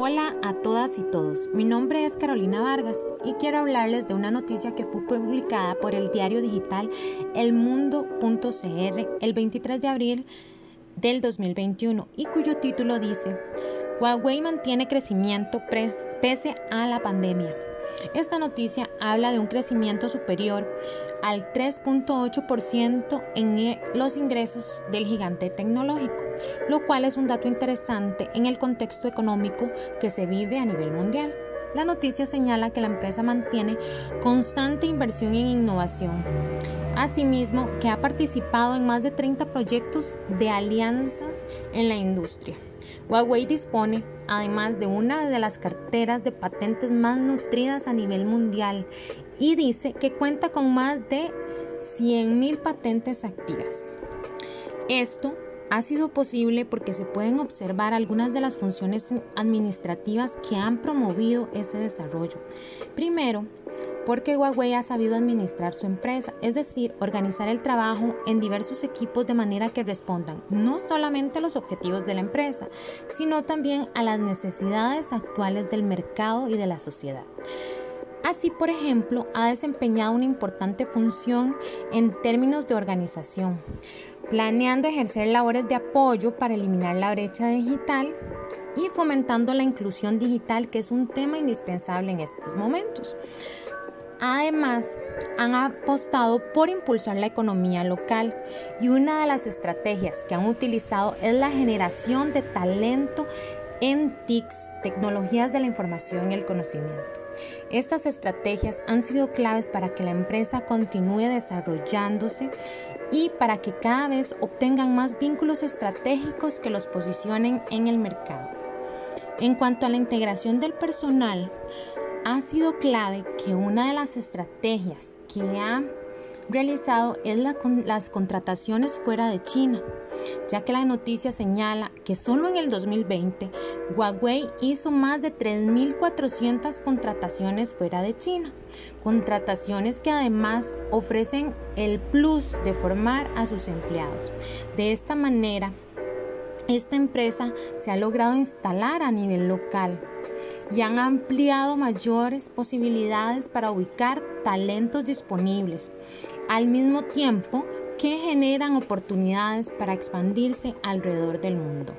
Hola a todas y todos, mi nombre es Carolina Vargas y quiero hablarles de una noticia que fue publicada por el diario digital elmundo.cr el 23 de abril del 2021 y cuyo título dice Huawei mantiene crecimiento pese a la pandemia. Esta noticia habla de un crecimiento superior al 3.8% en e, los ingresos del gigante tecnológico, lo cual es un dato interesante en el contexto económico que se vive a nivel mundial. La noticia señala que la empresa mantiene constante inversión en innovación. Asimismo, que ha participado en más de 30 proyectos de alianzas en la industria. Huawei dispone además de una de las carteras de patentes más nutridas a nivel mundial y dice que cuenta con más de 100.000 patentes activas. Esto ha sido posible porque se pueden observar algunas de las funciones administrativas que han promovido ese desarrollo. Primero, porque Huawei ha sabido administrar su empresa, es decir, organizar el trabajo en diversos equipos de manera que respondan no solamente a los objetivos de la empresa, sino también a las necesidades actuales del mercado y de la sociedad. Así, por ejemplo, ha desempeñado una importante función en términos de organización, planeando ejercer labores de apoyo para eliminar la brecha digital y fomentando la inclusión digital, que es un tema indispensable en estos momentos. Además, han apostado por impulsar la economía local y una de las estrategias que han utilizado es la generación de talento en TICs, tecnologías de la información y el conocimiento. Estas estrategias han sido claves para que la empresa continúe desarrollándose y para que cada vez obtengan más vínculos estratégicos que los posicionen en el mercado. En cuanto a la integración del personal, ha sido clave que una de las estrategias que ha realizado es las contrataciones fuera de China, ya que la noticia señala que solo en el 2020 Huawei hizo más de 3.400 contrataciones fuera de China, contrataciones que además ofrecen el plus de formar a sus empleados. De esta manera, esta empresa se ha logrado instalar a nivel local y han ampliado mayores posibilidades para ubicar talentos disponibles, al mismo tiempo que generan oportunidades para expandirse alrededor del mundo.